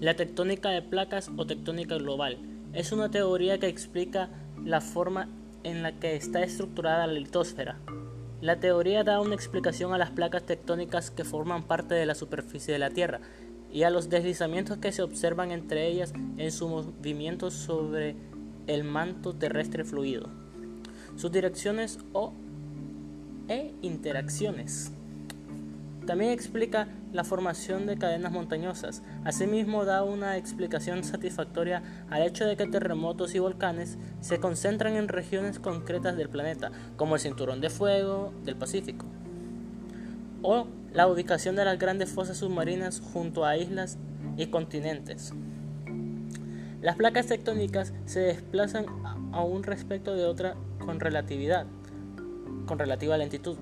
La tectónica de placas o tectónica global es una teoría que explica la forma en la que está estructurada la litosfera. La teoría da una explicación a las placas tectónicas que forman parte de la superficie de la Tierra y a los deslizamientos que se observan entre ellas en su movimiento sobre el manto terrestre fluido, sus direcciones o e interacciones. También explica la formación de cadenas montañosas. Asimismo, da una explicación satisfactoria al hecho de que terremotos y volcanes se concentran en regiones concretas del planeta, como el cinturón de fuego del Pacífico, o la ubicación de las grandes fosas submarinas junto a islas y continentes. Las placas tectónicas se desplazan a un respecto de otra con relatividad, con relativa lentitud,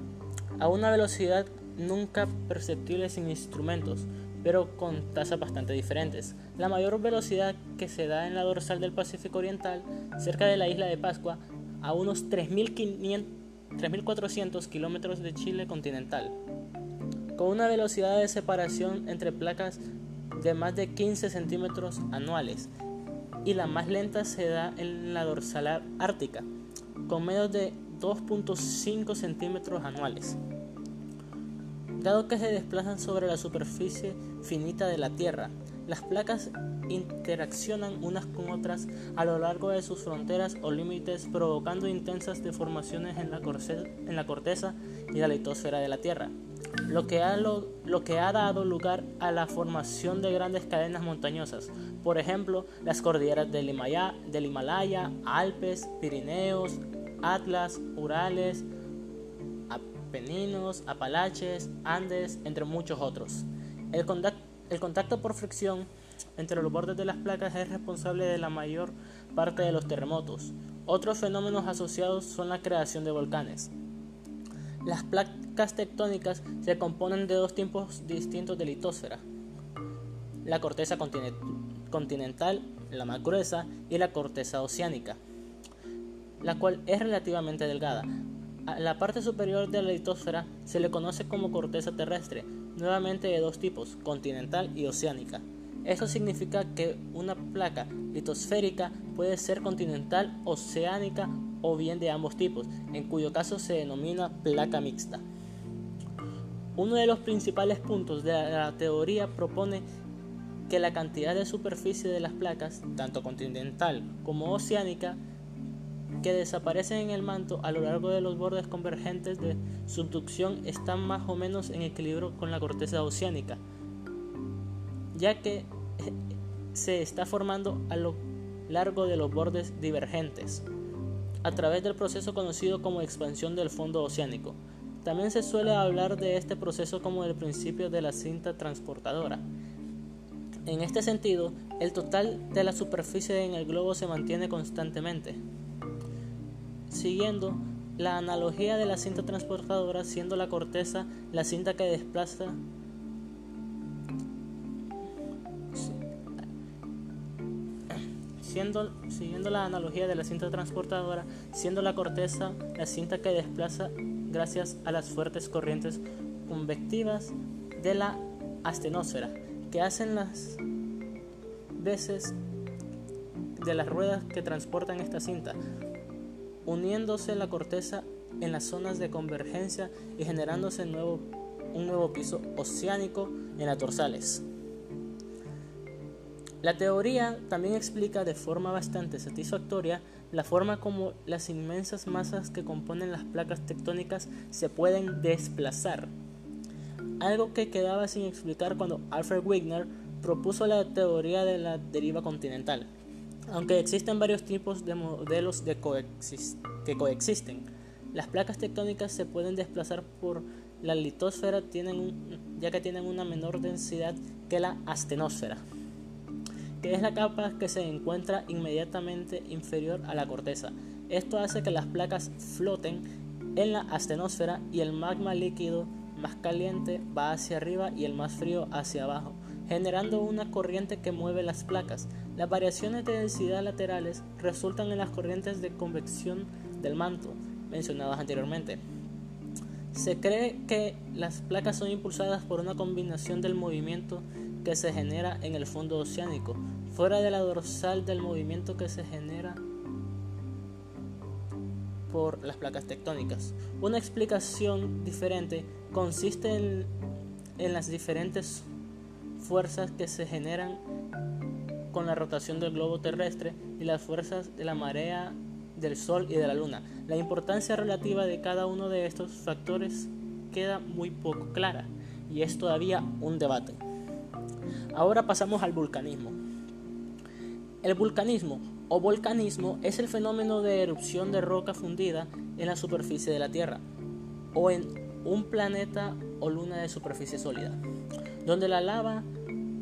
a una velocidad nunca perceptibles sin instrumentos, pero con tasas bastante diferentes. La mayor velocidad que se da en la dorsal del Pacífico Oriental, cerca de la isla de Pascua, a unos 3.400 kilómetros de Chile continental, con una velocidad de separación entre placas de más de 15 centímetros anuales, y la más lenta se da en la dorsal ártica, con menos de 2.5 centímetros anuales dado que se desplazan sobre la superficie finita de la Tierra. Las placas interaccionan unas con otras a lo largo de sus fronteras o límites, provocando intensas deformaciones en la, corteza y la litosfera de la Tierra, lo que, ha, lo, que ha dado lugar a la formación de grandes cadenas montañosas, por ejemplo, las cordilleras del Himalaya, del Himalaya Alpes, Pirineos, Atlas, Urales, Peninos, Apalaches, Andes, entre muchos otros. El contacto, por fricción entre los bordes de las placas es responsable de la mayor parte de los terremotos. Otros fenómenos asociados son la creación de volcanes. Las placas tectónicas se componen de dos tipos distintos de litosfera. La corteza continental, la más gruesa, y la corteza oceánica, la cual es relativamente delgada. La parte superior de la litosfera se le conoce como corteza terrestre, nuevamente de dos tipos, continental y oceánica. Eso significa que una placa litosférica puede ser continental, oceánica o bien de ambos tipos, en cuyo caso se denomina placa mixta. Uno de los principales puntos de la teoría propone que la cantidad de superficie de las placas, tanto continental como oceánica, que desaparecen en el manto a lo largo de los bordes convergentes de subducción están más o menos en equilibrio con la corteza oceánica, ya que se está formando a lo largo de los bordes divergentes, a través del proceso conocido como expansión del fondo oceánico. También se suele hablar de este proceso como el principio de la cinta transportadora. En este sentido, el total de la superficie en el globo se mantiene constantemente siguiendo la analogía de la cinta transportadora, siendo la corteza la cinta que desplaza Siendo, siguiendo la analogía de la cinta transportadora, siendo la corteza la cinta que desplaza gracias a las fuertes corrientes convectivas de la astenósfera, que hacen las veces de las ruedas que transportan esta cinta, uniéndose la corteza en las zonas de convergencia y generándose un nuevo piso oceánico en las dorsales. La teoría también explica de forma bastante satisfactoria la forma como las inmensas masas que componen las placas tectónicas se pueden desplazar, algo que quedaba sin explicar cuando Alfred Wigner propuso la teoría de la deriva continental. Aunque existen varios tipos de modelos de que coexisten, las placas tectónicas se pueden desplazar por la litosfera ya que tienen una menor densidad que la astenósfera, que es la capa que se encuentra inmediatamente inferior a la corteza. Esto hace que las placas floten en la astenósfera y el magma líquido más caliente va hacia arriba y el más frío hacia abajo generando una corriente que mueve las placas. Las variaciones de densidad laterales resultan en las corrientes de convección del manto mencionadas anteriormente. Se cree que las placas son impulsadas por una combinación del movimiento que se genera en el fondo oceánico, fuera de la dorsal del movimiento que se genera por las placas tectónicas. Una explicación diferente consiste en, las diferentes fuerzas que se generan con la rotación del globo terrestre y las fuerzas de la marea del Sol y de la Luna. La importancia relativa de cada uno de estos factores queda muy poco clara y es todavía un debate. Ahora pasamos al vulcanismo. El vulcanismo o volcanismo es el fenómeno de erupción de roca fundida en la superficie de la Tierra o en un planeta o luna de superficie sólida, donde la lava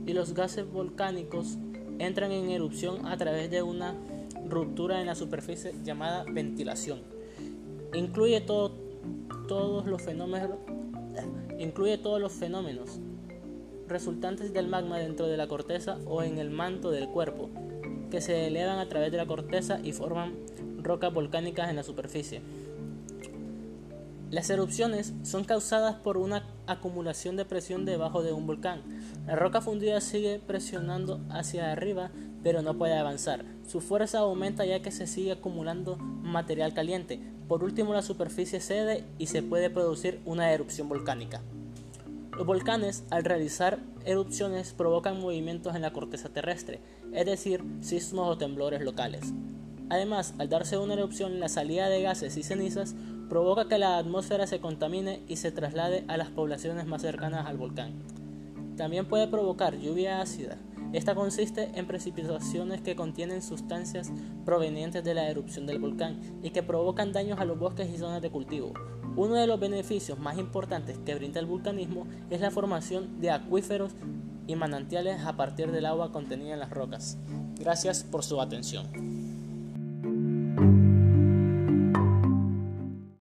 y los gases volcánicos entran en erupción a través de una ruptura en la superficie llamada ventilación. Incluye todos los fenómenos todos los fenómenos resultantes del magma dentro de la corteza o en el manto del cuerpo, que se elevan a través de la corteza y forman rocas volcánicas en la superficie. Las erupciones son causadas por una acumulación de presión debajo de un volcán. La roca fundida sigue presionando hacia arriba, pero no puede avanzar. Su fuerza aumenta ya que se sigue acumulando material caliente. Por último, la superficie cede y se puede producir una erupción volcánica. Los volcanes, al realizar erupciones, provocan movimientos en la corteza terrestre, es decir, sismos o temblores locales. Además, al darse una erupción, la salida de gases y cenizas provoca que la atmósfera se contamine y se traslade a las poblaciones más cercanas al volcán. También puede provocar lluvia ácida. Esta consiste en precipitaciones que contienen sustancias provenientes de la erupción del volcán y que provocan daños a los bosques y zonas de cultivo. Uno de los beneficios más importantes que brinda el vulcanismo es la formación de acuíferos y manantiales a partir del agua contenida en las rocas. Gracias por su atención.